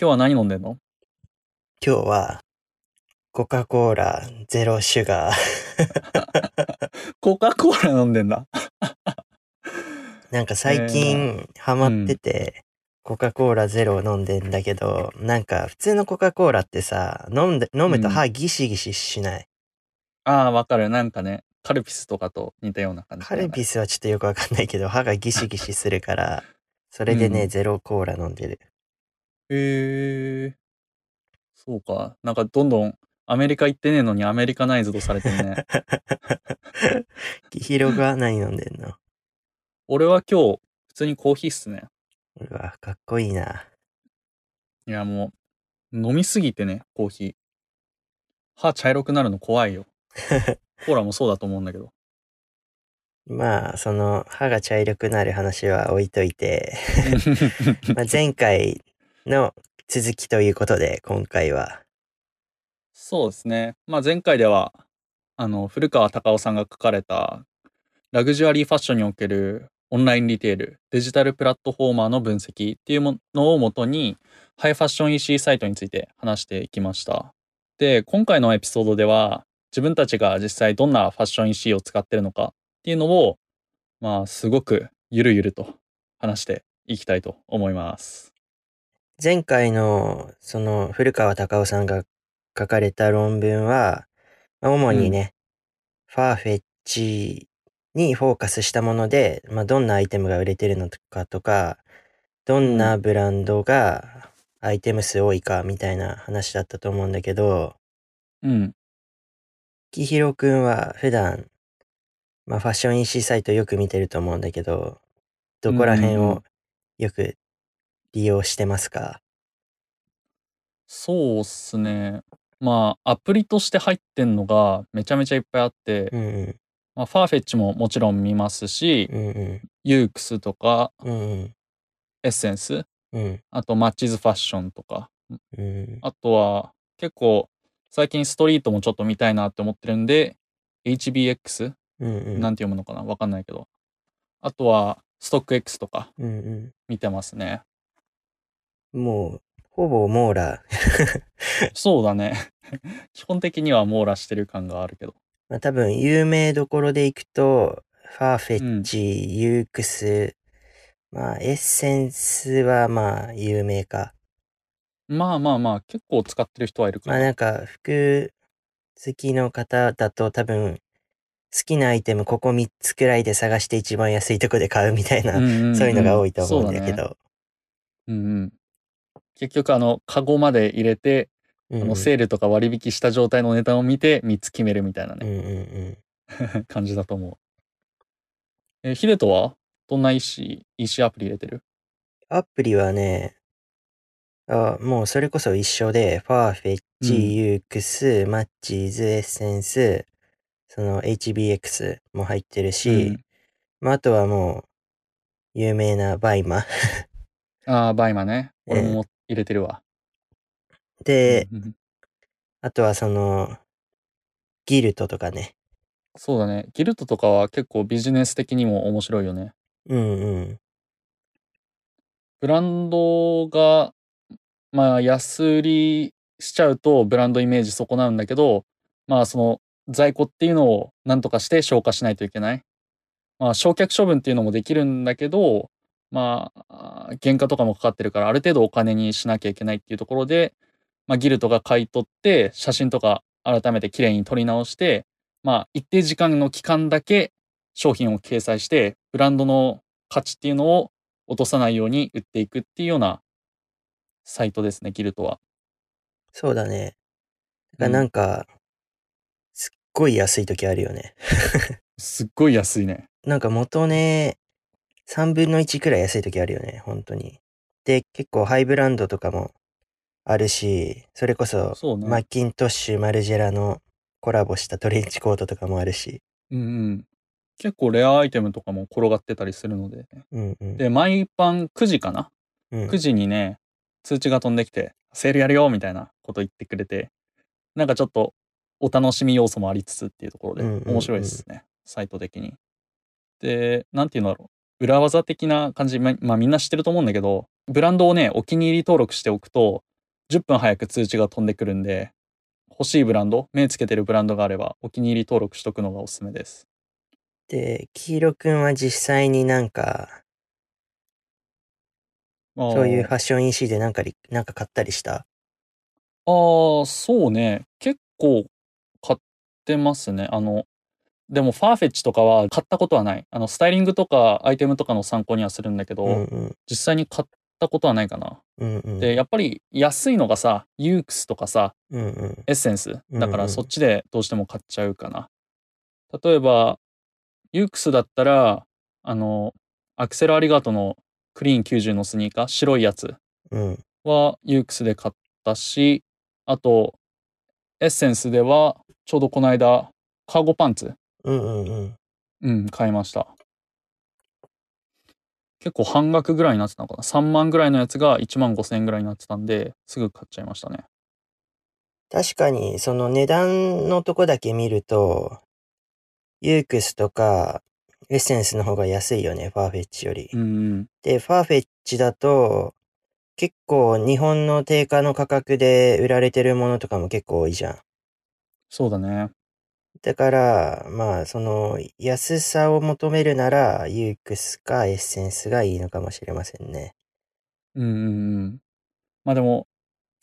今日は何飲んでんの？今日は、コカ・コーラゼロシュガー。コカ・コーラ飲んでんだ。なんか最近ハマってて、コカ・コーラゼロ飲んでんだけど、なんか普通のコカ・コーラってさ、飲んで、飲むと歯ギシギシしない？ああ、わかる。なんかね、カルピスとかと似たような感じ。カルピスはちょっとよくわかんないけど、歯がギシギシするから、それでね、うんゼロコーラ飲んでる。へえ。そうか。なんかどんどんアメリカ行ってねえのにアメリカナイズドされてるね。キヒロが何飲んでんの俺は今日、普通にコーヒーっすね。うわ、かっこいいな。いや、もう、飲みすぎてね、コーヒー。歯茶色くなるの怖いよ。コーラもそうだと思うんだけど。まあ、その、歯が茶色くなる話は置いといて、ま前回の続きということで、今回は。そうですね。まあ前回では、あの、古川隆夫さんが書かれた、ラグジュアリーファッションにおけるオンラインリテール、デジタルプラットフォーマーの分析っていうものをもとに、ハイファッション EC サイトについて話していきました。で、今回のエピソードでは、自分たちが実際どんなファッション EC を使ってるのかっていうのを、まあ、すごくゆるゆると話していきたいと思います。前回の、その、古川隆夫さんが書かれた論文は、まあ主にね、ファーフェッチにフォーカスしたもので、まあ、どんなアイテムが売れてるのかとか、どんなブランドがアイテム数多いかみたいな話だったと思うんだけど、うん。きひろくんは普段、まあ、ファッション EC サイトよく見てると思うんだけど、どこら辺うんうんうん。をよく利用してますか？そうっすね。まあ、アプリとして入ってんのがめちゃめちゃいっぱいあって、うんうん。まあ、ファーフェッチももちろん見ますし、うんうん。ユークスとか、うんうん。エッセンス、うんあとマッチズファッションとか、うん。あとは結構最近ストリートもちょっと見たいなって思ってるんで、HBX? うんうん。なんて読むのかな？わかんないけど。あとはストック X とかうん見てますね。うん。もう、ほぼ網羅。そうだね。基本的には網羅してる感があるけど。まあ多分、有名どころでいくと、ファーフェッチ、ユークス、まあ、エッセンスはまあ、有名か。まあまあまあ、結構使ってる人はいるから。まあなんか、服好きの方だと多分、好きなアイテムここ3つくらいで探して一番安いとこで買うみたいな、んんんそういうのが多いと思うんだけそうねど。うんうん。結局あの、カゴまで入れて、うんあのセールとか割引した状態の値段を見て3つ決めるみたいなうんね、うんうん。感じだと思う。え、ヒデトは？どんな EC、EC アプリ入れてる？アプリはね、あもうそれこそ一緒で、ファーフェッチ、うんユークス、マッチーズ、エッセンス、その HBX も入ってるし、うんまあ、あとはもう、有名なバイマ。ああ、バイマね。ええ俺も入れてるわ。で、うんうんあとはその、ギルトとかね。そうだね。ギルトとかは結構ビジネス的にも面白いよね。うんうん。ブランドが、まあ安売りしちゃうとブランドイメージ損なうんだけど、まあその在庫っていうのを何とかして消化しないといけない。まあ焼却処分っていうのもできるんだけど、まああ原価とかもかかってるからある程度お金にしなきゃいけないっていうところで、まあギルトが買い取って写真とか改めて綺麗に撮り直して、まあ一定時間の期間だけ商品を掲載してブランドの価値っていうのを落とさないように売っていくっていうようなサイトですね、ギルトは。そうだね。だからなんか、すっごい安い時あるよね。すっごい安いね。なんか元値3分の1くらい安い時あるよね、本当に。で、結構ハイブランドとかもあるし、それこそそうねマッキントッシュ、マルジェラのコラボしたトレンチコートとかもあるし。うんうん。結構レアアイテムとかも転がってたりするので。うんうん。で、毎晩9時かな、うん、?9 時にね、通知が飛んできて、セールやるよみたいなこと言ってくれて、なんかちょっとお楽しみ要素もありつつっていうところでうんうんうん面白いですね、サイト的に。で、なんていうんだろう。裏技的な感じ、ままあみんな知ってると思うんだけど、ブランドをね、お気に入り登録しておくと、10分早く通知が飛んでくるんで、欲しいブランド、目つけてるブランドがあれば、お気に入り登録しとくのがおすすめです。で、黄色くんは実際になんか、そういうファッション EC でなんかり、なんか買ったりした？ああ、そうね。結構買ってますね。あの、でもファーフェッチとかは買ったことはない。あの、スタイリングとかアイテムとかの参考にはするんだけど、うんうん。実際に買ったことはないかな。うんうん。で、やっぱり安いのがさ、ユークスとかさ、うんうん。エッセンス。だからそっちでどうしても買っちゃうかな。例えば、ユークスだったら、あの、アクセルアリガートのクリーン90のスニーカー、白いやつうん。はユークスで買ったし、あと、エッセンスでは、ちょうどこの間、カーゴパンツ、うんうんうん。うん、買いました。結構半額ぐらいになってたのかな。3万ぐらいのやつが1万5千円ぐらいになってたんで、すぐ買っちゃいましたね。確かに、その値段のとこだけ見ると、ユークスとか、エッセンスの方が安いよね、ファーフェッチより。うんうん。で、ファーフェッチだと、結構日本の定価の価格で売られてるものとかも結構多いじゃん。そうだね。だから、まあ、その、安さを求めるなら、ユークスかエッセンスがいいのかもしれませんね。うんうんうん。まあでも、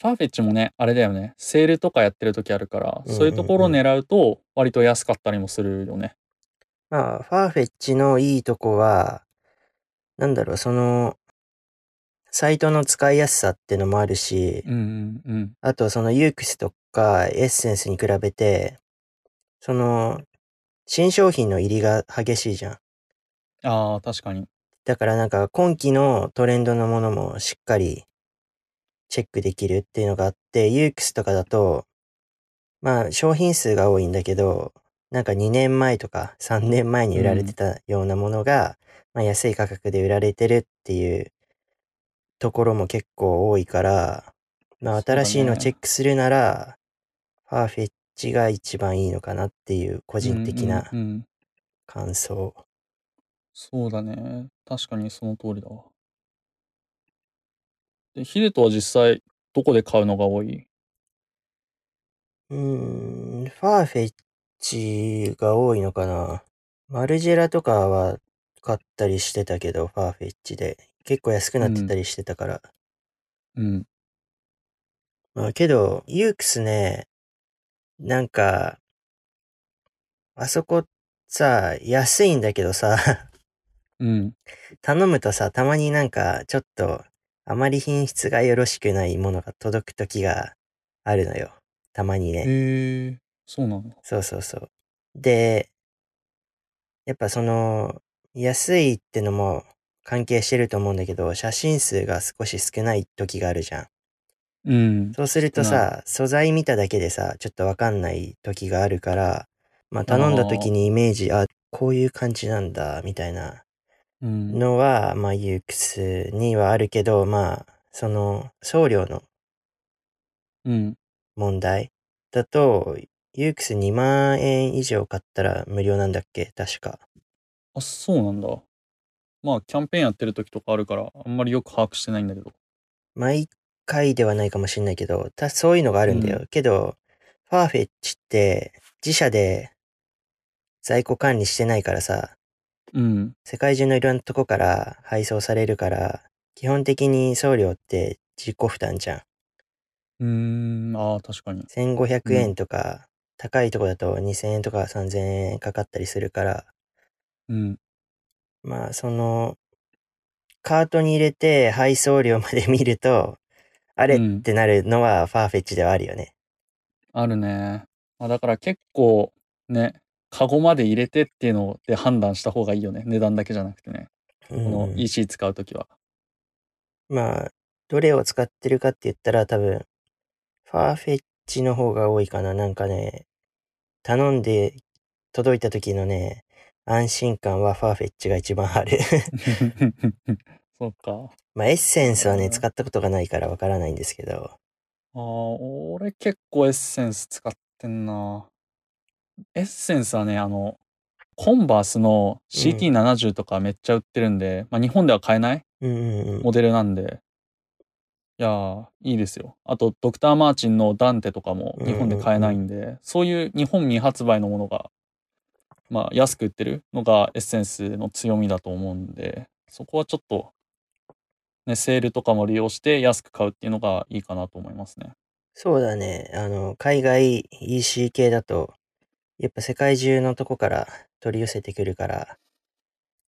ファーフェッチもね、あれだよね。セールとかやってる時あるから、うんそういうところを狙うと、割と安かったりもするよね。まあ、ファーフェッチのいいとこは、なんだろう、その、サイトの使いやすさってのもあるし、うんうんうん。あとそのユークスとかエッセンスに比べて、その、新商品の入りが激しいじゃん。ああ、確かに。だからなんか今期のトレンドのものもしっかりチェックできるっていうのがあって、ユークスとかだと、まあ商品数が多いんだけど、なんか2年前とか3年前に売られてたようなものが、まあ安い価格で売られてるっていうところも結構多いから、まあ新しいのをチェックするなら、ファーフェッチが一番いいのかなっていう個人的なうんうんうん感想。そうだね。確かにその通りだわ。で、ヒデトは実際、どこで買うのが多い？うーん、ファーフェッチが多いのかな。マルジェラとかは買ったりしてたけど、ファーフェッチで。結構安くなってたりしてたから。うん。まあけど、ユークスね、なんか、あそこさ、安いんだけどさ、うん。頼むとさ、たまになんか、ちょっと、あまり品質がよろしくないものが届く時があるのよ。たまにね。へえ、そうなんだ。そうそうそう。で、やっぱその、安いってのも関係してると思うんだけど、写真数が少し少ない時があるじゃん。うん。そうするとさ、素材見ただけでさ、ちょっとわかんない時があるから、まあ頼んだ時にイメージ、あこういう感じなんだ、みたいなうん。のは、まあユークスにはあるけど、まあ、その、送料のうん。問題だと、ユークス2万円以上買ったら無料なんだっけ？確か。あ、そうなんだ。まあ、キャンペーンやってる時とかあるから、あんまりよく把握してないんだけど。毎回ではないかもしれないけど、たそういうのがあるんだよ。うけど、ファーフェッチって自社で在庫管理してないからさ、うん。世界中のいろんなとこから配送されるから、基本的に送料って自己負担じゃん。うーん、ああ、確かに。1500円とか、高いとこだと2000円とか3000円かかったりするから、うん。まあ、その、カートに入れて配送料まで見ると、あれうんってなるのはファーフェッチではあるよね。あるね。まあ、だから結構、ね、カゴまで入れてっていうので判断した方がいいよね。値段だけじゃなくてね。ここの EC 使うときは。まあ、どれを使ってるかって言ったら多分、ファーフェッチの方が多いかな。なんかね、頼んで届いた時のね、安心感はファーフェッチが一番ある。そうか。まあ、エッセンスはね、うん使ったことがないからわからないんですけど。ああ、俺結構エッセンス使ってんな。エッセンスはね、あの、コンバースの CT70 とかめっちゃ売ってるんで、まあ日本では買えないうんうんうん。モデルなんで、いやー、いいですよ。あと、ドクター・マーチンのダンテとかも日本で買えないんで、そういう日本未発売のものが、まあ、安く売ってるのがエッセンスの強みだと思うんで、そこはちょっと、ね、セールとかも利用して安く買うっていうのがいいかなと思いますね。そうだね。あの、海外 EC 系だと、やっぱ世界中のとこから取り寄せてくるから、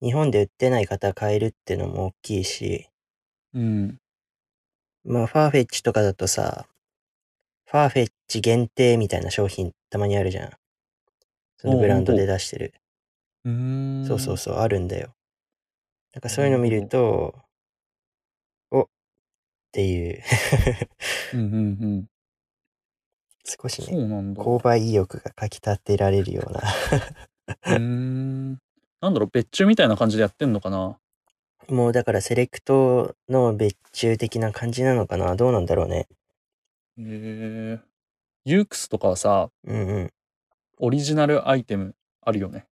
日本で売ってない方買えるってのも大きいし、うん。まあ、ファーフェッチとかだとさ、ファーフェッチ限定みたいな商品たまにあるじゃん。そのおブランドで出してる。うーん。そうそうそう、あるんだよ。なんかそういうの見ると、おっていう、うんうんうん。少しね、そうなんだ。購買意欲がかき立てられるような。うーん。なんだろう、別注みたいな感じでやってんのかな？もうだからセレクトの別注的な感じなのかな？どうなんだろうね。へえ。ユークスとかはさ、うんうん。オリジナルアイテムあるよね。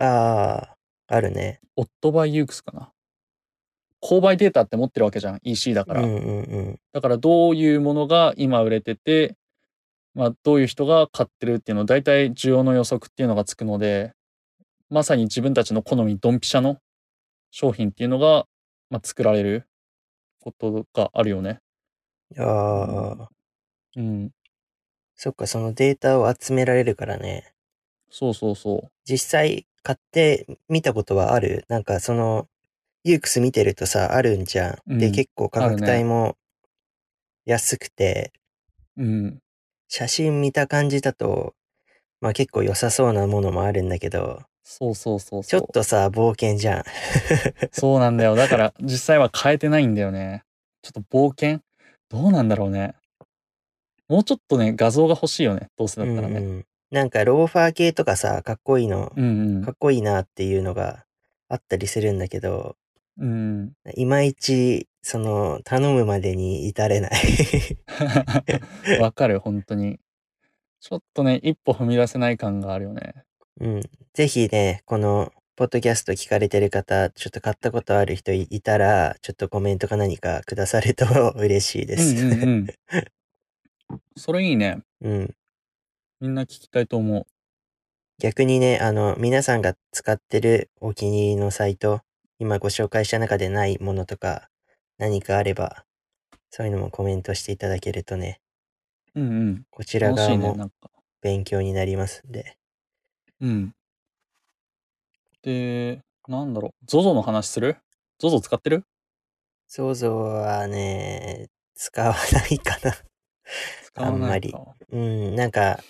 ああ、あるね。オットバイユークスかな。購買データって持ってるわけじゃん。EC だから。うんうんうん。だからどういうものが今売れてて、まあどういう人が買ってるっていうの、大体需要の予測っていうのがつくので、まさに自分たちの好みドンピシャの商品っていうのが、まあ、作られることがあるよね。ああ、うん。そっか、そのデータを集められるからね。そうそうそう。実際買ってみたことはある？なんかその、ユークス見てるとさ、あるんじゃん。で、うん結構価格帯も安くて、うん。写真見た感じだと、まあ結構良さそうなものもあるんだけど、そうそうそうちそう。ょっとさ、冒険じゃん。そうなんだよ。だから実際は変えてないんだよね。ちょっと冒険？どうなんだろうね。もうちょっとね、画像が欲しいよね。どうせだったらね。うんうんなんかローファー系とかさ、かっこいいの、うんかっこいいなっていうのがあったりするんだけど、うん。うん。いまいち、その、頼むまでに至れない。わかる、本当に。ちょっとね、一歩踏み出せない感があるよね。うん。ぜひね、この、ポッドキャスト聞かれてる方、ちょっと買ったことある人いいたら、ちょっとコメントか何かくださると 嬉しいです。うんうんうん。それいいね。うん。みんな聞きたいと思う。逆にね、あの、皆さんが使ってるお気に入りのサイト、今ご紹介した中でないものとか、何かあれば、そういうのもコメントしていただけるとね、うんうん。こちら楽しいね、側もなんか。勉強になりますんで。うん。で、なんだろう。ZOZO の話する ?ZOZO 使ってる？想像はね、使わないかな。使わないか。うん、なんか、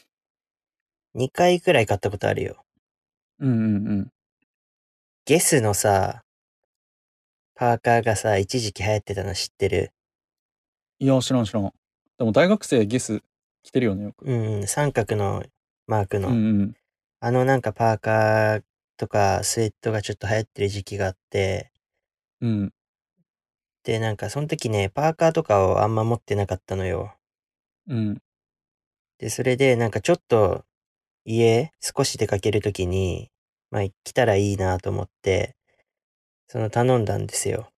2回くらい買ったことあるよ。うんうんうん。ゲスのさ、パーカーがさ、一時期流行ってたの知ってる？いや、知らん知らん。でも大学生ゲス着てるよね、よく。うん、三角のマークの。うんうん。あのなんかパーカーとかスウェットがちょっと流行ってる時期があって、うん。で、なんかその時ね、パーカーとかをあんま持ってなかったのよ。うん。で、それでなんかちょっと家少し出かける時に、まあ来たらいいなと思って、その頼んだんですよ。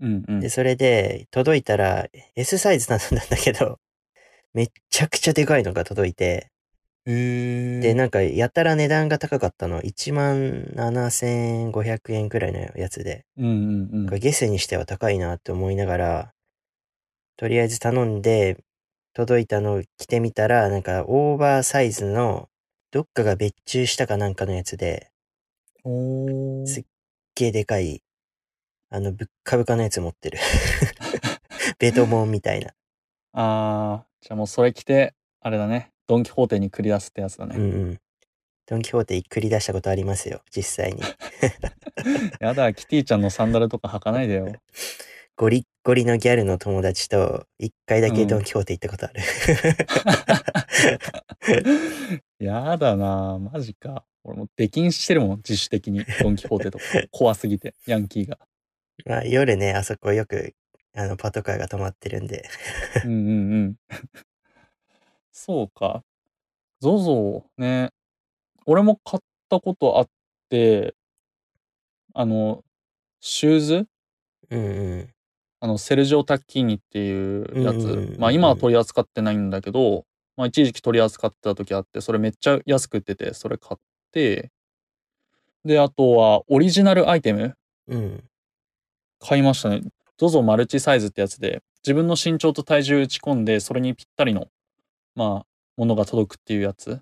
うんうんで、。それで届いたら S サイズ頼んだんだけど、めっちゃくちゃでかいのが届いて。で、なんかやたら値段が高かったの。1万7500円くらいのやつで。うんうんうん。ゲスにしては高いなって思いながら、とりあえず頼んで、届いたのを着てみたら、なんかオーバーサイズの、どっかが別注したかなんかのやつで、すっげえでかい、あの、ぶっかぶかのやつ持ってる。ベトモンみたいな。あー、じゃあもうそれ着て、あれだね。ドン・キホーテに繰り出すってやつだね。うんうん。ドンキホーテ繰り出したことありますよ、実際に。やだ、キティちゃんのサンダルとか履かないでよ。ゴリッゴリのギャルの友達と、一回だけドンキホーテ行ったことある。やだなマジか。俺もう出禁してるもん、自主的に。ドン・キホーテとか。怖すぎて、ヤンキーが。まあ、夜ね、あそこよく、あの、パトカーが止まってるんで。うんうんうん。そうか。ZOZO ね。俺も買ったことあって、あの、シューズ？うんうん。あの、セルジオ・タッキーニっていうやつ。まあ今は取り扱ってないんだけど、まあ一時期取り扱ってた時あって、それめっちゃ安く売ってて、それ買って、で、あとはオリジナルアイテムうん。買いましたね。ZOZO マルチサイズってやつで、自分の身長と体重打ち込んで、それにぴったりの、まあ、ものが届くっていうやつ。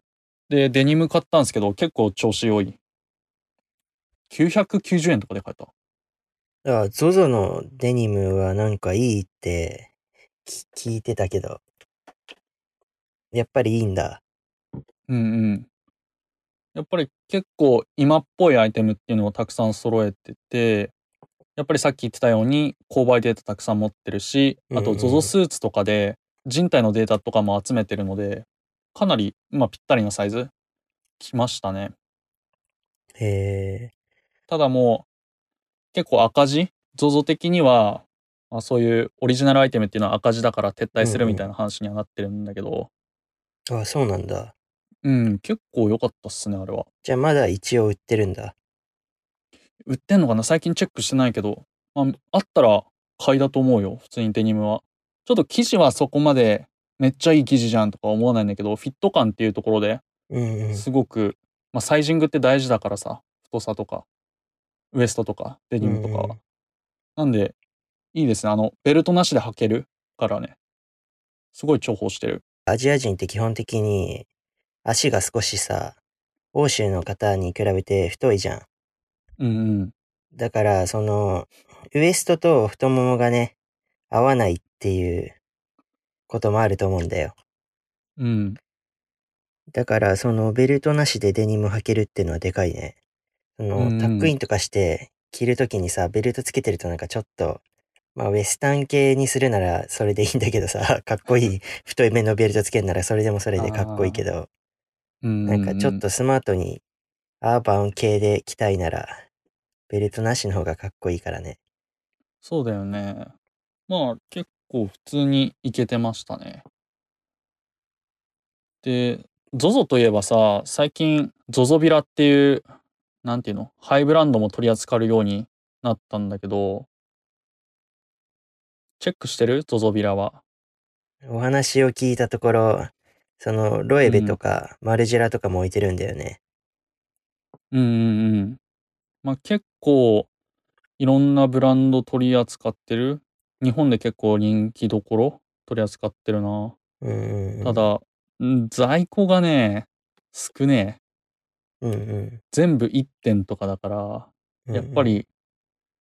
で、デニム買ったんですけど、結構調子良い。990円とかで買えた。だから、ZOZO のデニムはなんかいいってき聞いてたけど、やっぱりいいんだ。うんうん。やっぱり結構今っぽいアイテムっていうのをたくさん揃えてて、やっぱりさっき言ってたように購買データたくさん持ってるし、あと ZOZO スーツとかで人体のデータとかも集めてるので、かなり、まあ、ぴったりなサイズ来ましたね。へえ。ただもう結構赤字 ?ZOZO 的には、まあ、そういうオリジナルアイテムっていうのは赤字だから撤退するみたいな話にはなってるんだけど、あ、そうなんだ。うん、結構良かったっすね、あれは。じゃあまだ一応売ってるんだ。売ってんのかな？最近チェックしてないけど、まあ、あったら買いだと思うよ、普通にデニムは。ちょっと生地はそこまでめっちゃいい生地じゃんとか思わないんだけど、フィット感っていうところでうんうん。すごく、まあ、サイジングって大事だからさ、太さとか、ウエストとか、デニムとかんうんなんで、いいですね。あの、ベルトなしで履けるからね。すごい重宝してる。アジア人って基本的に足が少しさ、欧州の方に比べて太いじゃん。うんうん。だから、その、ウエストと太ももがね、合わないっていうこともあると思うんだよ。うん。だから、そのベルトなしでデニム履けるっていうのはでかいね。その、うんうんタックインとかして着るときにさ、ベルトつけてるとなんかちょっと、まあウエスタン系にするならそれでいいんだけどさ、かっこいい太い目のベルトつけるならそれでもそれでかっこいいけど、うんなんかちょっとスマートにアーバン系で着たいなら、ベルトなしの方がかっこいいからね。そうだよね。まあ結構普通にいけてましたね。で、ZOZO といえばさ、最近 ZOZO ビラっていう、なんていうの、ハイブランドも取り扱うようになったんだけど、チェックしてる ?ZOZO ビラは。お話を聞いたところ、そのロエベとかマルジェラとかも置いてるんだよね。うんうんうん。まあ結構いろんなブランド取り扱ってる。日本で結構人気どころ？取り扱ってるな。うんうんうん。ただ、ん在庫がね、少ねえ。うんうん全部1点とかだから。やっぱり、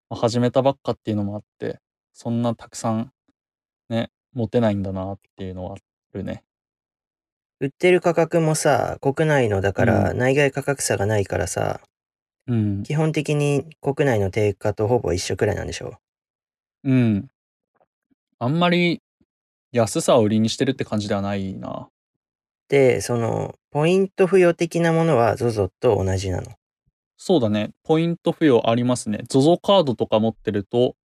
まあ始めたばっかっていうのもあって、そんなたくさんね、持てないんだなっていうのはあるね。売ってる価格もさ、国内のだからう内外価格差がないからさ、うん。基本的に国内の定価とほぼ一緒くらいなんでしょ？うん。あんまり安さを売りにしてるって感じではないな。で、その、ポイント付与的なものは ZOZO と同じなの？そうだね。ポイント付与ありますね。ZOZO カードとか持ってると、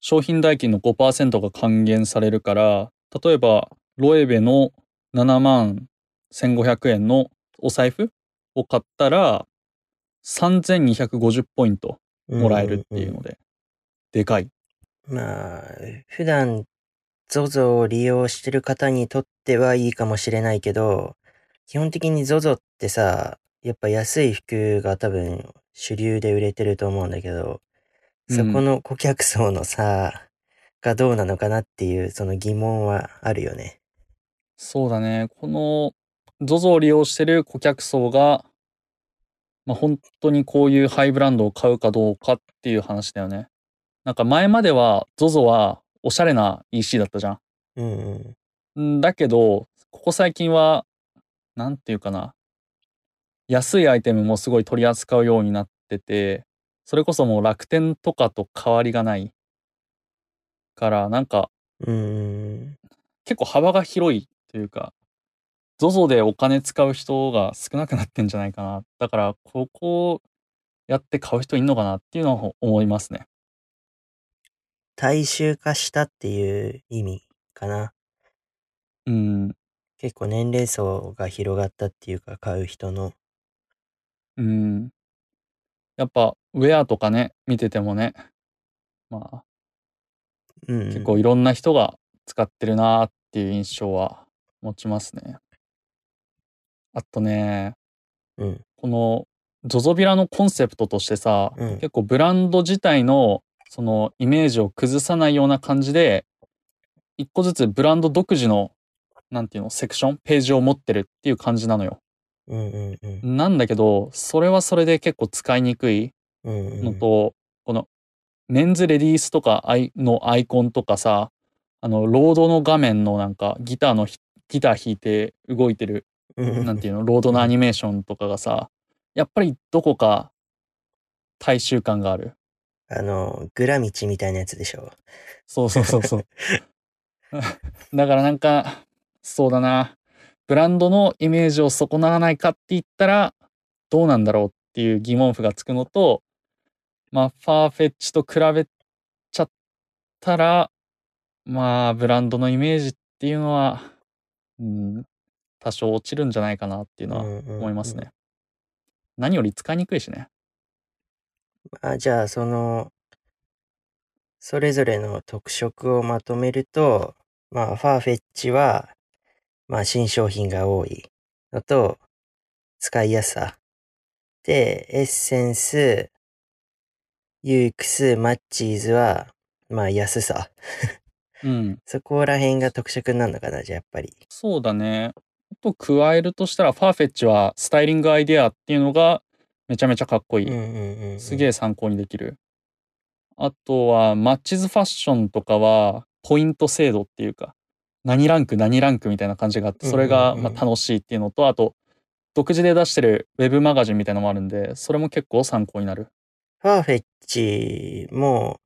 商品代金の5%が還元されるから、例えば、ロエベの7万1500円のお財布を買ったら、3250ポイントもらえるっていうので、でかい。まあ、普段 ZOZO を利用してる方にとってはいいかもしれないけど、基本的に ZOZO ってさ、やっぱ安い服が多分主流で売れてると思うんだけど、そこの顧客層の差がどうなのかなっていうその疑問はあるよね。そうだね。この ZOZO を利用してる顧客層が、まあ、本当にこういうハイブランドを買うかどうかっていう話だよね。なんか前までは ZOZO はおしゃれな EC だったじゃん。うんうん。んだけど、ここ最近は、なんていうかな。安いアイテムもすごい取り扱うようになってて、それこそもう楽天とかと変わりがない。から、なんかうんうん。結構幅が広いというか、ZOZO でお金使う人が少なくなってんじゃないかな。だから、ここやって買う人いんのかなっていうのを思いますね。大衆化したっていう意味かな。うん。結構年齢層が広がったっていうか買う人の。うん。やっぱ、ウェアとかね、見ててもね、まあ、うん。結構いろんな人が使ってるなーっていう印象は持ちますね。あとね、うん。この ZOZO ビラのコンセプトとしてさ、うん結構ブランド自体のそのイメージを崩さないような感じで一個ずつブランド独自のなんていうのセクションページを持ってるっていう感じなのよ。うんうんうん。なんだけどそれはそれで結構使いにくいうんうん。のと、このメンズレディースとかアイのアイコンとかさあのロードの画面のなんかギターのひギター弾いて動いてるうんなんていうのロードのアニメーションとかがさやっぱりどこか大衆感があるあの、グラ道みたいなやつでしょ？そうそうそうそう だからなんかそうだなブランドのイメージを損なわないかって言ったらどうなんだろうっていう疑問符がつくのとまあファーフェッチと比べちゃったらまあブランドのイメージっていうのはうん多少落ちるんじゃないかなっていうのは思思いますね。。何より使いにくいしね。あ、じゃあ、その、それぞれの特色をまとめると、まあ、ファーフェッチは、まあ、新商品が多いのと、使いやすさ。で、エッセンス、ユークス、マッチーズは、まあ、安さ。うん。そこら辺が特色になるのかな、じゃあ、やっぱり。そうだね。あと加えるとしたら、ファーフェッチはスタイリングアイデアっていうのがめちゃめちゃかっこいい。うんうんうんうん。すげえ参考にできる。あとは、マッチズファッションとかは、ポイント制度っていうか、何ランク何ランクみたいな感じがあって、それがまあ楽しいっていうのと、あと、独自で出してるウェブマガジンみたいなのもあるんで、それも結構参考になる。ファーフェッチも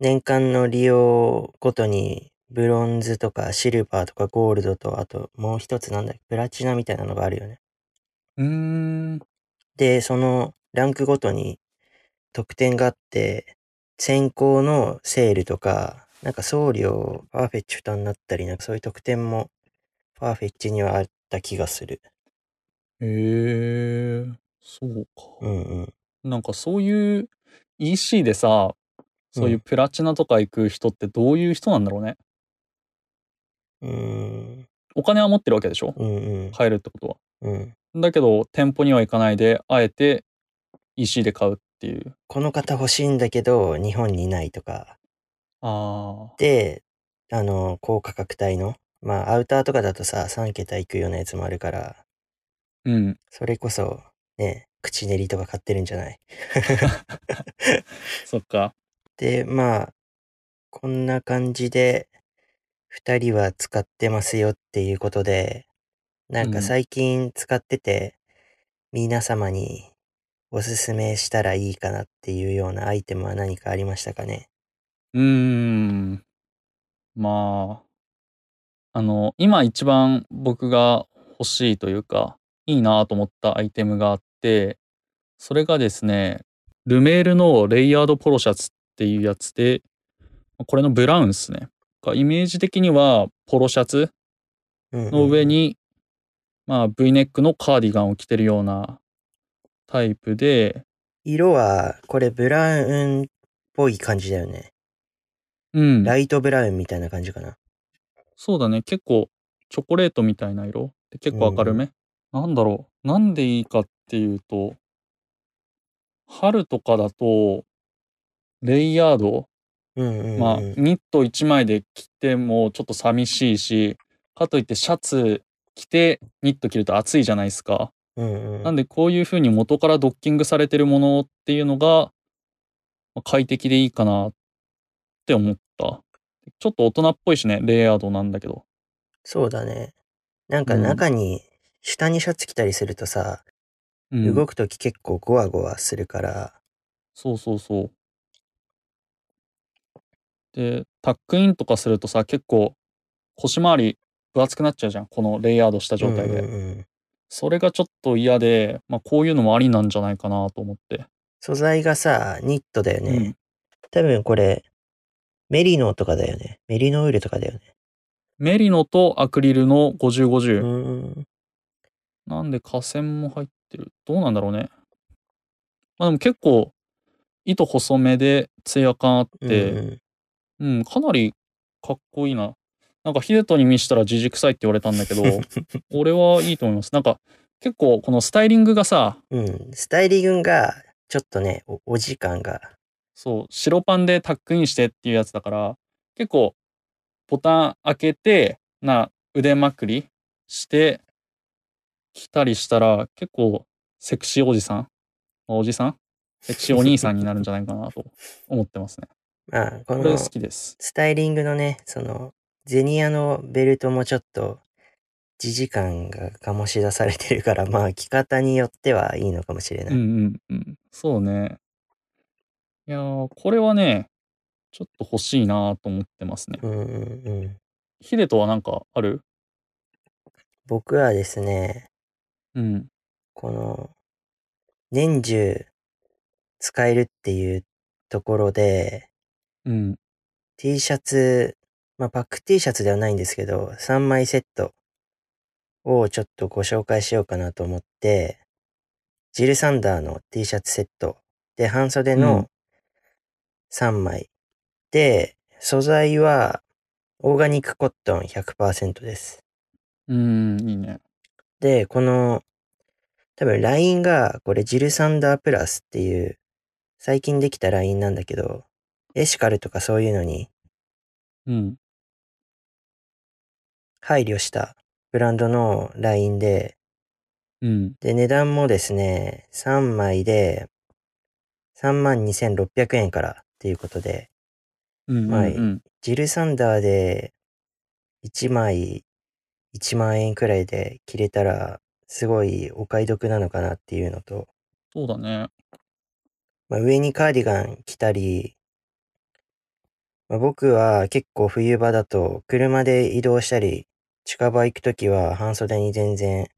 年間の利用ごとにブロンズとかシルバーとかゴールドとあともう一つなんだっけプラチナみたいなのがあるよね。うーん。で、そのランクごとに特典があって先行のセールとかなんか送料ファーフェッチ負担になったりなんかそういう特典もファーフェッチにはあった気がする。へえ、そうか。うんうん。なんかそういう EC でさ、そういうプラチナとか行く人ってどういう人なんだろうね。うーん。お金は持ってるわけでしょ？うんうん。買えるってことは。うん。だけど店舗には行かないで、あえて EC で買うっていう。この方欲しいんだけど日本にないとか。ああ。で、あの、高価格帯の、まあ、アウターとかだとさ、3桁いくようなやつもあるから、うん。それこそ、ね、口練りとか買ってるんじゃない？そっか。で、まあ、こんな感じで、二人は使ってますよっていうことで、なんうんか最近使ってて、皆様におすすめしたらいいかなっていうようなアイテムは何かありましたかね？うーん。まあ、あの、今一番僕が欲しいというか、いいなと思ったアイテムがあって、それがですね、ルメールのレイヤードポロシャツっていうやつで、これのブラウンですね。がイメージ的にはポロシャツの上に、まあ V ネックのカーディガンを着てるようなタイプで、色は、これブラウンっぽい感じだよね。うん。ライトブラウンみたいな感じかな。そうだね。結構チョコレートみたいな色で結構明るめ、なんだろう。なんでいいかっていうと、春とかだと、レイヤード、うんうん、うん。まあ、ニット1枚で着てもちょっと寂しいし、かといってシャツ着てニット着ると暑いじゃないですか。うんうん、なんでこういう風に元からドッキングされてるものっていうのがまあ快適でいいかなって思った。ちょっと大人っぽいしね、レイヤードなんだけど。そうだね。なんかうん中に、下にシャツ着たりするとさ、うん、動くとき結構ゴワゴワするから、そうそうそう。で、タックインとかするとさ、結構腰回り分厚くなっちゃうじゃん。このレイヤードした状態で。うんうんうんそれがちょっと嫌で、まあこういうのもありなんじゃないかなと思って。素材がさ、ニットだよね。うん多分これ、メリノとかだよね。メリノウールとかだよね。メリノとアクリルのう5050。ん。なんで河川も入ってる。どうなんだろうね。まあでも結構糸細めでツヤ感あって、うんうん、かなりかっこいいな。なんかヒデトに見したらじじくさいって言われたんだけど、俺はいいと思います。なんか結構このスタイリングがさ、うん。スタイリングが、ちょっとね、おお時間が。そう、白パンでタックインしてっていうやつだから、結構ボタン開けて、な、腕まくりしてきたりしたら、結構セクシーおじさん？おじさん？セクシーお兄さんになるんじゃないかなと思ってますね。まあ、ここれの好きです。スタイリングのね、その、ゼニアのベルトもちょっと、時時感が醸し出されてるから、まあ、着方によってはいいのかもしれない。うんうんうん。そうね。いやー、これはね、ちょっと欲しいなと思ってますね。うんうんうん。ヒデトはなんかある？僕はですね、うん。この、年中使えるっていうところで、うん。T シャツ、まあ、パック T シャツではないんですけど、3枚セットをちょっとご紹介しようかなと思って、ジル・サンダーの T シャツセットで、半袖うんの3枚。で、素材はオーガニックコットン100%です。うん、いいね。で、この、多分 LINE が、これジル・サンダープラスっていう、最近できた LINE なんだけど、エシカルとかそういうのにうん。配慮したブランドの LINE で、うん。で、値段もですね、3枚で32,600円からっていうことで、うん。うん。はいうん。ジルサンダーで1枚1万円くらいで着れたら、すごいお買い得なのかなっていうのと、そうだね。まあ、上にカーディガン着たり、まあ、僕は結構冬場だと車で移動したり、近場行くときは半袖に全然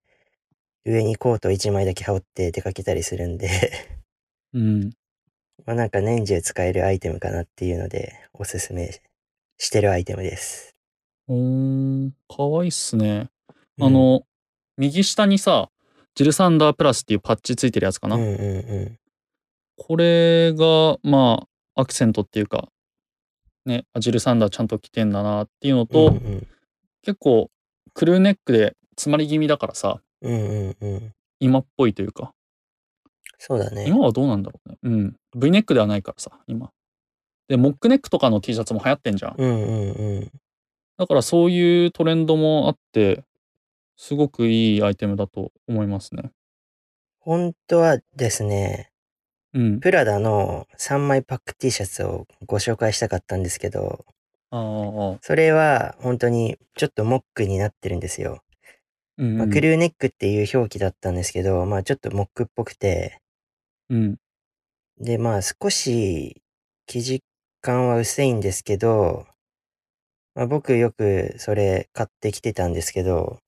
上にコート1枚だけ羽織って出かけたりするんで、うん。まあなんか年中使えるアイテムかなっていうのでおすすめしてるアイテムです。おー、かわいいっすね。うんあ、の、右下にさ、ジルサンダープラスっていうパッチついてるやつかな。うんうんうん。これが、まあ、アクセントっていうか、ね、あジルサンダーちゃんと着てんだなっていうのと、うんうん結構、クルーネックで詰まり気味だからさ、うんうんうん。今っぽいというか、そうだね。今はどうなんだろうね。うん。V ネックではないからさ、今。で、モックネックとかの T シャツも流行ってんじゃん。うんうんうん。だからそういうトレンドもあって、すごくいいアイテムだと思いますね。本当はですね、うん。プラダの3枚パック T シャツをご紹介したかったんですけど、ああ、それは本当にちょっとモックになってるんですよ。うん、まあ、うん。クルーネックっていう表記だったんですけど、まあちょっとモックっぽくて、うん。でまあ少し生地感は薄いんですけど、まあ、僕よくそれ買ってきてたんですけど、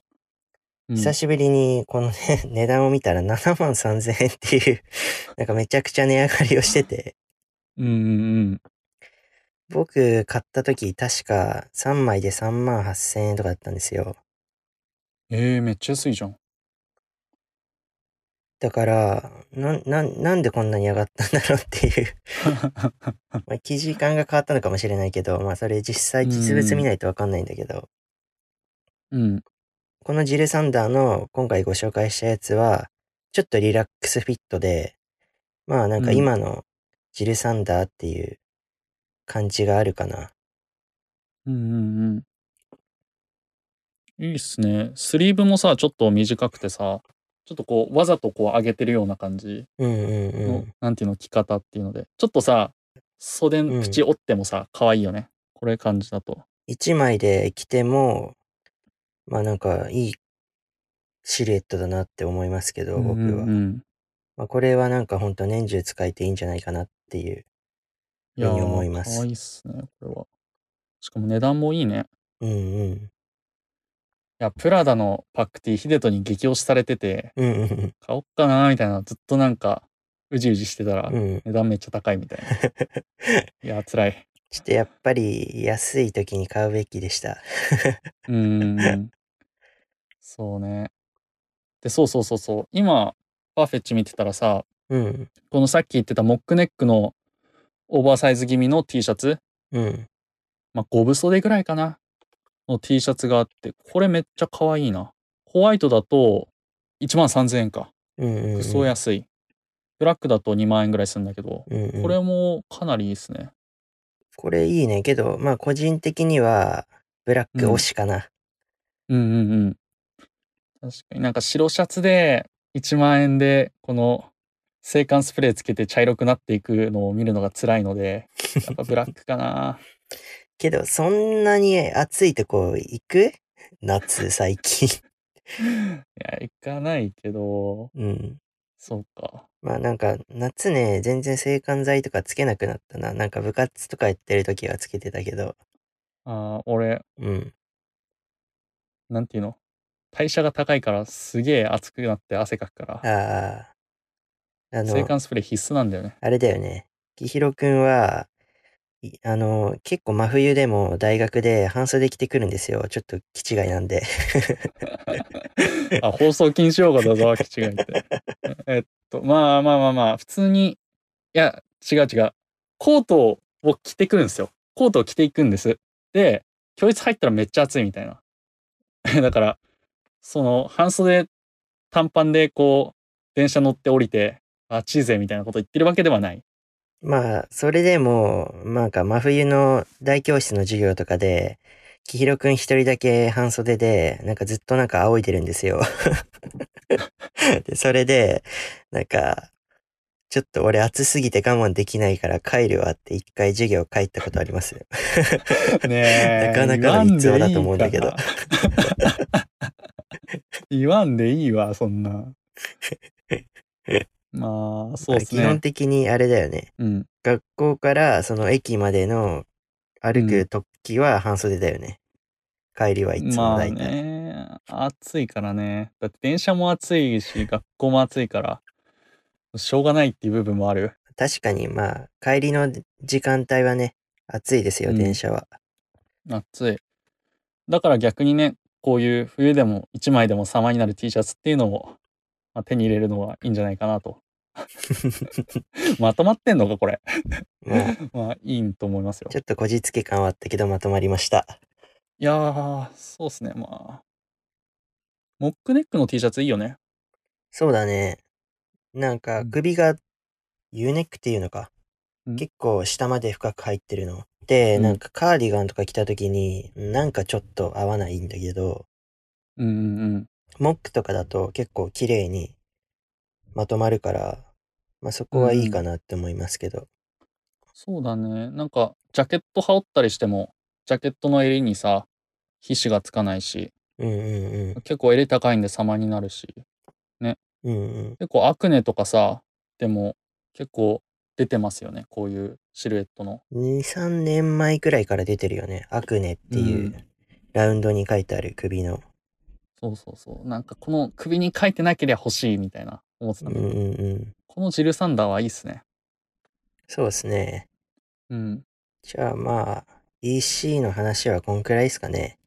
うん久しぶりにこのね、値段を見たら7万3000円っていう、なんかめちゃくちゃ値上がりをしてて、うんうん僕買った時確か3枚で3万8000円とかだったんですよ。うん。えー、めっちゃ安いじゃん。だから、な、な、なんでこんなに上がったんだろうっていう、まあ、生地感が変わったのかもしれないけど、まあそれ実際実物見ないとわかんないんだけど、うん。このジルサンダーの今回ご紹介したやつは、ちょっとリラックスフィットで、まあなんかうん今のジルサンダーっていう感じがあるかな。うんうんうん。いいっすね。スリーブもさ、ちょっと短くてさ、ちょっとこう、わざとこう上げてるような感じうんうんうの、ん。なんていうの、着方っていうので、ちょっとさ、袖うん口折ってもさ、可愛いよね。これ感じだと。一枚で着ても、まあなんかいいシルエットだなって思いますけど、僕は。うんうんうんまあこれはなんかほんと年中使えていいんじゃないかなっていう。いやふうに思いー、ます可愛いっすね、これは。しかも値段もいいね。うんうん。いや、プラダのパックティー、ヒデトに激推しされてて、うんうん買おっかなーみたいな、ずっとなんか、うじうじしてたらうん。う、ん。値段めっちゃ高いみたいな。いや、辛い。ちょっとやっぱり安い時に買うべきでした。うーん。そうね。で、そうそうそうそう。今、パーフェッチ見てたらさ、うん。このさっき言ってたモックネックのオーバーサイズ気味の T シャツ？うん。まあ、5分袖ぐらいかなの T シャツがあって、これめっちゃ可愛いな。ホワイトだと1万3000円か。うんうん、うん。クソ安い。ブラックだと2万円ぐらいするんだけど、うんうん、これもかなりいいですね。これいいね。けど、まあ個人的には、ブラック推しかな。うんうんうん。確かになんか白シャツで1万円でこの制汗スプレーつけて茶色くなっていくのを見るのが辛いので、やっぱブラックかな。けど、そんなに暑いとこ行く？夏、最近。いや、行かないけど、うん。そうか。まあなんか、夏ね、全然制汗剤とかつけなくなったな。なんか部活とかやってる時はつけてたけど。あー俺、うん。なんていうの？代謝が高いからすげえ熱くなって汗かくから、ああ。あ制の、汗スプレー必須なんだよね。あれだよね。きひろくんは、いあの、結構真冬でも大学で半袖着てくるんですよ。ちょっと気違いなんで。あ、放送禁止用語だぞ、気違いって。えっと、まあまあまあまあ、普通に、いや、違う違う。コートを着てくるんですよ。コートを着ていくんです。で、教室入ったらめっちゃ暑いみたいな。だから、その、半袖短パンでこう、電車乗って降りて、暑いぜみたいなこと言ってるわけではない。まあ、それでも、なんか真冬の大教室の授業とかで、きひろくん一人だけ半袖で、なんかずっとなんか仰いでるんですよ。で、それで、なんか、ちょっと俺暑すぎて我慢できないから帰るわって一回授業帰ったことありますよ。ねえ。なかなかの逸話だと思うんだけど。言わんでいいわ、そんな。まあ、そうです基本ね。的にあれだよね。うん。学校からその駅までの歩く時は半袖だよね。帰りはいつもまあ大体。ね、暑いからね。だって電車も暑いし、学校も暑いから、しょうがないっていう部分もある。確かにまあ、帰りの時間帯はね、暑いですよ、うん電車は。暑い。だから逆にね、こういう冬でも1枚でも様になる T シャツっていうのを、まあ、手に入れるのはいいんじゃないかなと。まとまってんのか、これ。まあ、まあ、いいと思いますよち。ょっとこじつけ感はあったけどまとまりました。いやー、そうっすね、まあ。モックネックの T シャツいいよね。そうだね。なんかうん首が U ネックっていうのか。うん結構下まで深く入ってるの。で、うんなんかカーディガンとか着た時に、なんかちょっと合わないんだけど、うんうんうん。モックとかだと結構綺麗にまとまるから、まあそこはいいかなって思いますけど。そうだね。なんか、ジャケット羽織ったりしても、ジャケットの襟にさ、皮脂がつかないし、うんうんうん。結構襟高いんで様になるし、うんうん。結構アクネとかさ、でも結構出てますよね。こういうシルエットの。2、3年前くらいから出てるよね。アクネっていううんラウンドに書いてある首の。そうそうそう。なんかこの首に書いてなければ欲しいみたいな思ってただうんんうんうん。このジルサンダーはいいっすね。そうですね。うん。じゃあまあ、EC の話はこんくらいですかね。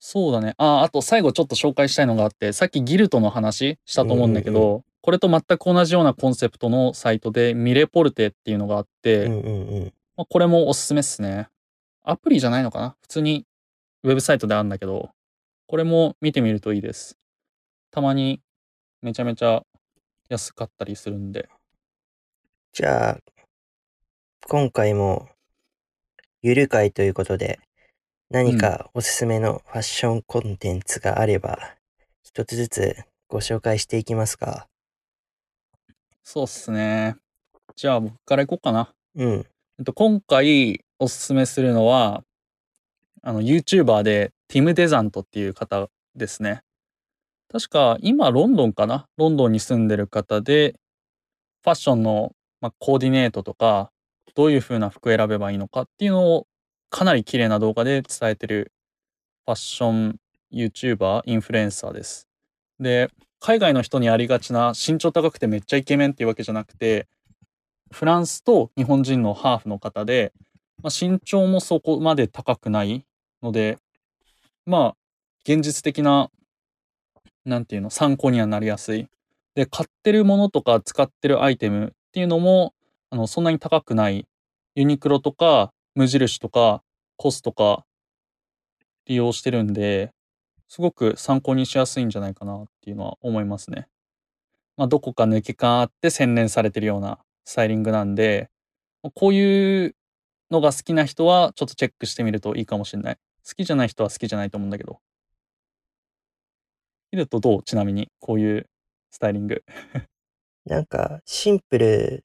そうだね。あ、あと最後ちょっと紹介したいのがあって、さっきギルトの話したと思うんだけど、うんこれと全く同じようなコンセプトのサイトでミレポルテっていうのがあって、うんうんうん。まあ、これもおすすめっすね。アプリじゃないのかな？普通にウェブサイトであるんだけど、これも見てみるといいです。たまにめちゃめちゃ安かったりするんで。じゃあ、今回も、ゆる会ということで、何かおすすめのファッションコンテンツがあれば、一つずつご紹介していきますか？そうっすね。じゃあ僕からいこうかな。うん。えっと、今回おすすめするのは、あの、YouTuber でティム・デザントっていう方ですね。確か今ロンドンかな？ロンドンに住んでる方で、ファッションの、まあ、コーディネートとか、どういう風な服選べばいいのかっていうのをかなり綺麗な動画で伝えてるファッション YouTuber、インフルエンサーです。で、海外の人にありがちな身長高くてめっちゃイケメンっていうわけじゃなくて、フランスと日本人のハーフの方で、まあ、身長もそこまで高くないので、まあ、現実的な、なんていうの、参考にはなりやすい。で、買ってるものとか使ってるアイテムっていうのも、あの、そんなに高くない。ユニクロとか、無印とか、コスとか利用してるんで、すごく参考にしやすいんじゃないかなっていうのは思いますね。まあ、どこか抜け感あって洗練されてるようなスタイリングなんで、こういうのが好きな人はちょっとチェックしてみるといいかもしれない。好きじゃない人は好きじゃないと思うんだけど。ヒデトどう？ちなみに、こういうスタイリング。なんか、シンプル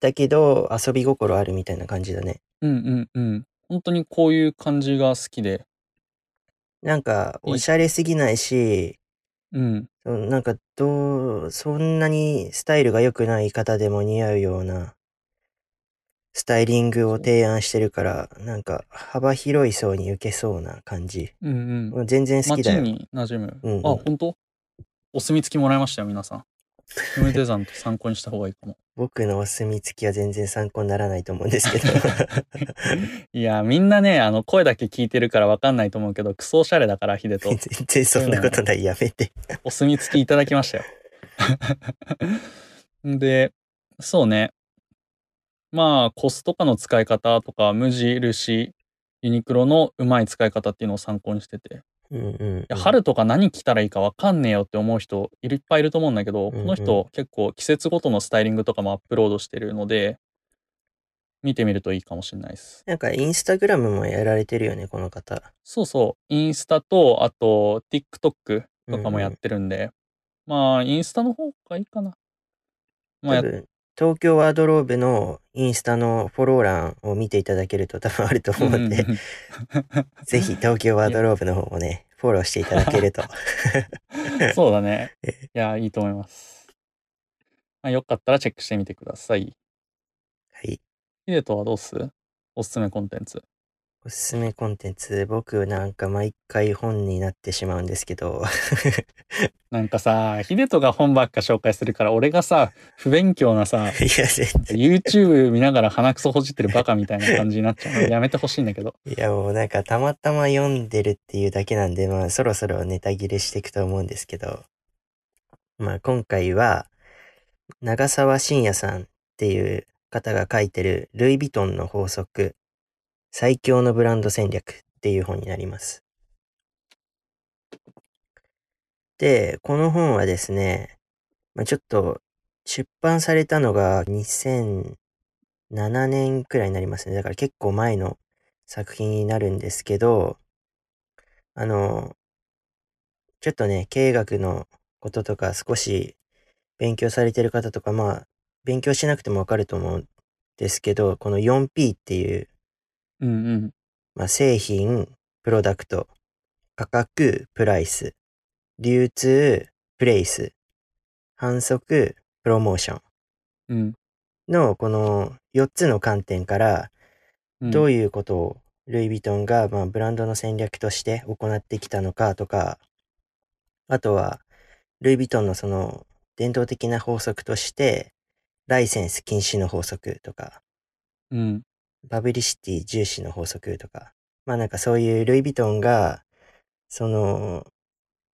だけど遊び心あるみたいな感じだね。うんうんうん。本当にこういう感じが好きで。なんか、おしゃれすぎないし、うん。そのなんか、どう、そんなにスタイルが良くない方でも似合うような、スタイリングを提案してるから、なんか、幅広い層に受けそうな感じ。うんうん。全然好きだよ。街に馴染む。うんうんあ、本当？お墨付きもらいましたよ、皆さん。ヒムデザンと参考にした方がいいかも。僕のお墨付きは全然参考にならないと思うんですけど。いや、みんなね、あの、声だけ聞いてるからわかんないと思うけど、クソおしゃれだから、ヒデと。全然そんなことない。やめて。お墨付きいただきましたよ。で、そうね。まあ、コスとかの使い方とか、無印、ユニクロのうまい使い方っていうのを参考にしてて。うんうん、春とか何着たらいいかわかんねえよって思う人いっぱいいると思うんだけど、うんうんこの人結構季節ごとのスタイリングとかもアップロードしてるので、見てみるといいかもしれないです。なんか、インスタグラムもやられてるよね、この方。そうそう、インスタと、あと TikTok とかもやってるんで、まあ、インスタの方がいいかな。まあ、や多分、東京ワードローブのインスタのフォロー欄を見ていただけると多分あると思うんで、ぜひ東京ワードローブの方もね、フォローしていただけると。う んそうだね。いや、いいと思います。まあ、よかったらチェックしてみてください。はい。ヒデトはどうっす？おすすめコンテンツ。おすすめコンテンツ、僕なんか毎回本になってしまうんですけど、なんかさ、ヒデトが本ばっか紹介するから、俺がさ、不勉強なさ、YouTube 見ながら鼻くそほじってるバカみたいな感じになっちゃうの。やめてほしいんだけど。いやもうなんかたまたま読んでるっていうだけなんで、まあそろそろネタ切れしていくと思うんですけど、まあ今回は、長澤信也さんっていう方が書いてるルイ・ヴィトンの法則、最強のブランド戦略っていう本になります。で、この本はですね、まあ、ちょっと出版されたのが2007年くらいになりますね。だから結構前の作品になるんですけど、あの、ちょっとね、経営学のこととか少し勉強されてる方とか、まあ、勉強しなくてもわかると思うんですけど、この 4P っていう、うんうん。まあ、製品、プロダクト、価格、プライス、流通、プレイス、反則、プロモーションうん。のこの4つの観点から、うん、どういうことをルイ・ヴィトンが、まあ、ブランドの戦略として行ってきたのかとか、あとは、ルイ・ヴィトンのその伝統的な法則として、ライセンス禁止の法則とか、うん。バブリシティ重視の法則とか、まあなんかそういうルイ・ヴィトンが、その、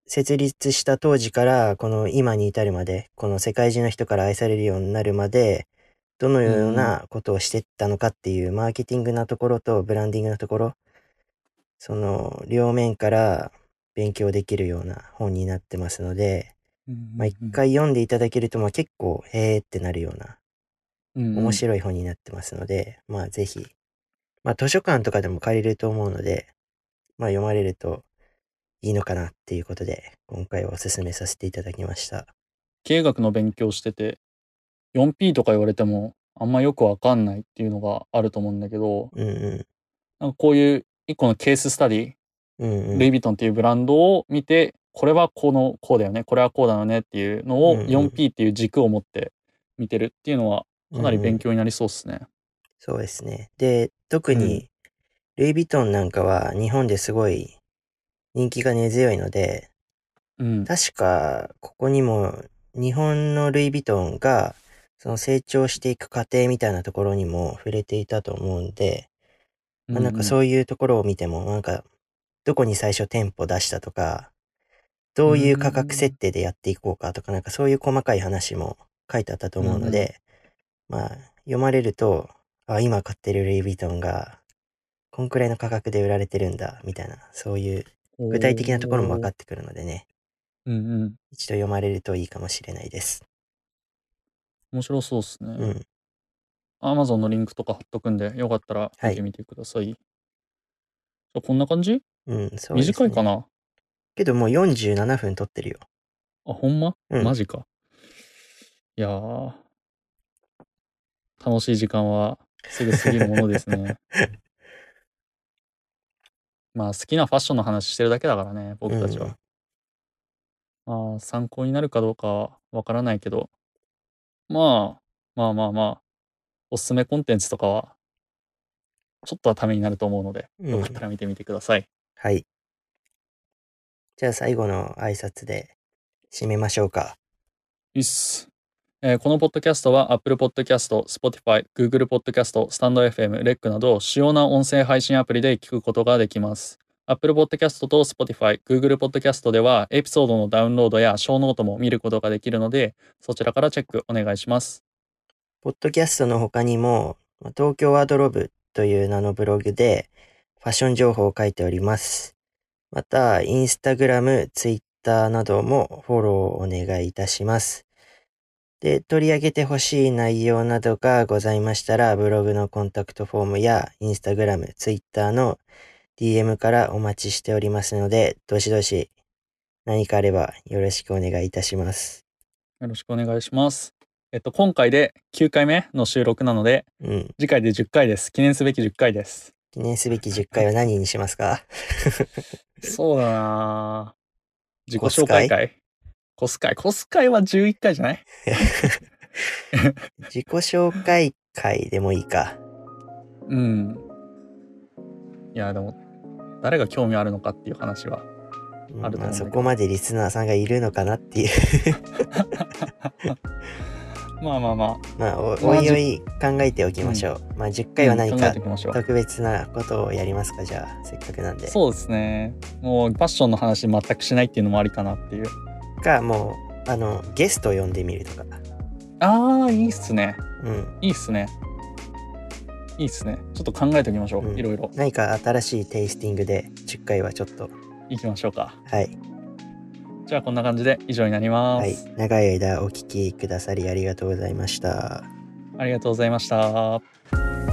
設立した当時からこの今に至るまで、この世界中の人から愛されるようになるまで、どのようなことをしてったのかっていうマーケティングなところとブランディングのところ、その両面から勉強できるような本になってますので、まあ一回読んでいただけるとまあ結構へーってなるような面い。白い本になってますので、まあぜひ、まあ図書館とかでも借りれると思うので、まあ読まれるといいのかなっていうことで、今回はおすすめさせていただきました。経営学の勉強してて、4P とか言われても、あんまよくわかんないっていうのがあると思うんだけど、うんうん。なんかこういう一個のケーススタディ、うんうん。ルイ・ヴィトンっていうブランドを見て、これはこの、こうだよね、これはこうだよねっていうのをうんうん 4P っていう軸を持って見てるっていうのは、かなり勉強になりそうっすね。そうですね。で、特うんに、ルイ・ヴィトンなんかは日本ですごい人気が根強いので、うん。確かここにも日本のルイ・ヴィトンがその成長していく過程みたいなところにも触れていたと思うんで、まあ、なんかそういうところを見ても、なんか、どこに最初店舗出したとか、どういう価格設定でやっていこうかとか、なんかそういう細かい話も書いてあったと思うので、まあ、読まれると、あ、今買ってるルイ・ヴィトンが、こんくらいの価格で売られてるんだ、みたいな、そういう具体的なところも分かってくるのでね、うんうん。一度読まれるといいかもしれないです。面白そうですね。うん。Amazon のリンクとか貼っとくんで、よかったらはい見てみてください。じゃあこんな感じ？うん、そうね。短いかな？けどもう47分撮ってるよ。あ、ほんま、うんマジか。いやー。楽しい時間はすぐ過ぎるものですね。まあ好きなファッションの話してるだけだからね、僕たちは。まあ参考になるかどうかはわからないけど、まあ、まあまあまあ、おすすめコンテンツとかは、ちょっとはためになると思うので、うんよかったら見てみてください。はい。じゃあ最後の挨拶で締めましょうか。いいっす。えーこのポッドキャストは Apple Podcast、Spotify、Google Podcast、StandFM、REC など主要な音声配信アプリで聞くことができます。Apple Podcast と Spotify、Google Podcast ではエピソードのダウンロードやショーノートも見ることができるので、そちらからチェックお願いします。ポッドキャストの他にも、東京ワードロブという名のブログでファッション情報を書いております。また、インスタグラム、ツイッターなどもフォローお願いいたします。で、取り上げてほしい内容などがございましたら、ブログのコンタクトフォームやインスタグラム、ツイッターの DM からお待ちしておりますので、どしどし何かあればよろしくお願いいたします。よろしくお願いします。えっと、今回で9回目の収録なので、うん。次回で10回です。記念すべき10回です。記念すべき10回は何にしますか？そうだなぁ自己紹介会会。コス会。コス会は11回じゃない？自己紹介会でもいいか。うん。いや、でも、誰が興味あるのかっていう話は。うんあると思うそこまでリスナーさんがいるのかなっていう。まあまあままあ、おまあおいおい考えておきましょう。まあ、10あ。回は何か。特別なことをやりますか、じゃあ、せっかくなんで。そうですね。もう、ファッションの話全くしないっていうのもありかなっていう。か、もう、あの、ゲストを呼んでみるとか。ああ、いいっすね。うん。いいっすね。いいっすね。ちょっと考えておきましょう。うんいろいろ。何か新しいテイスティングで10回はちょっと、行きましょうか。はい。じゃあ、こんな感じで以上になります。はい。長い間お聞きくださりありがとうございました。ありがとうございました。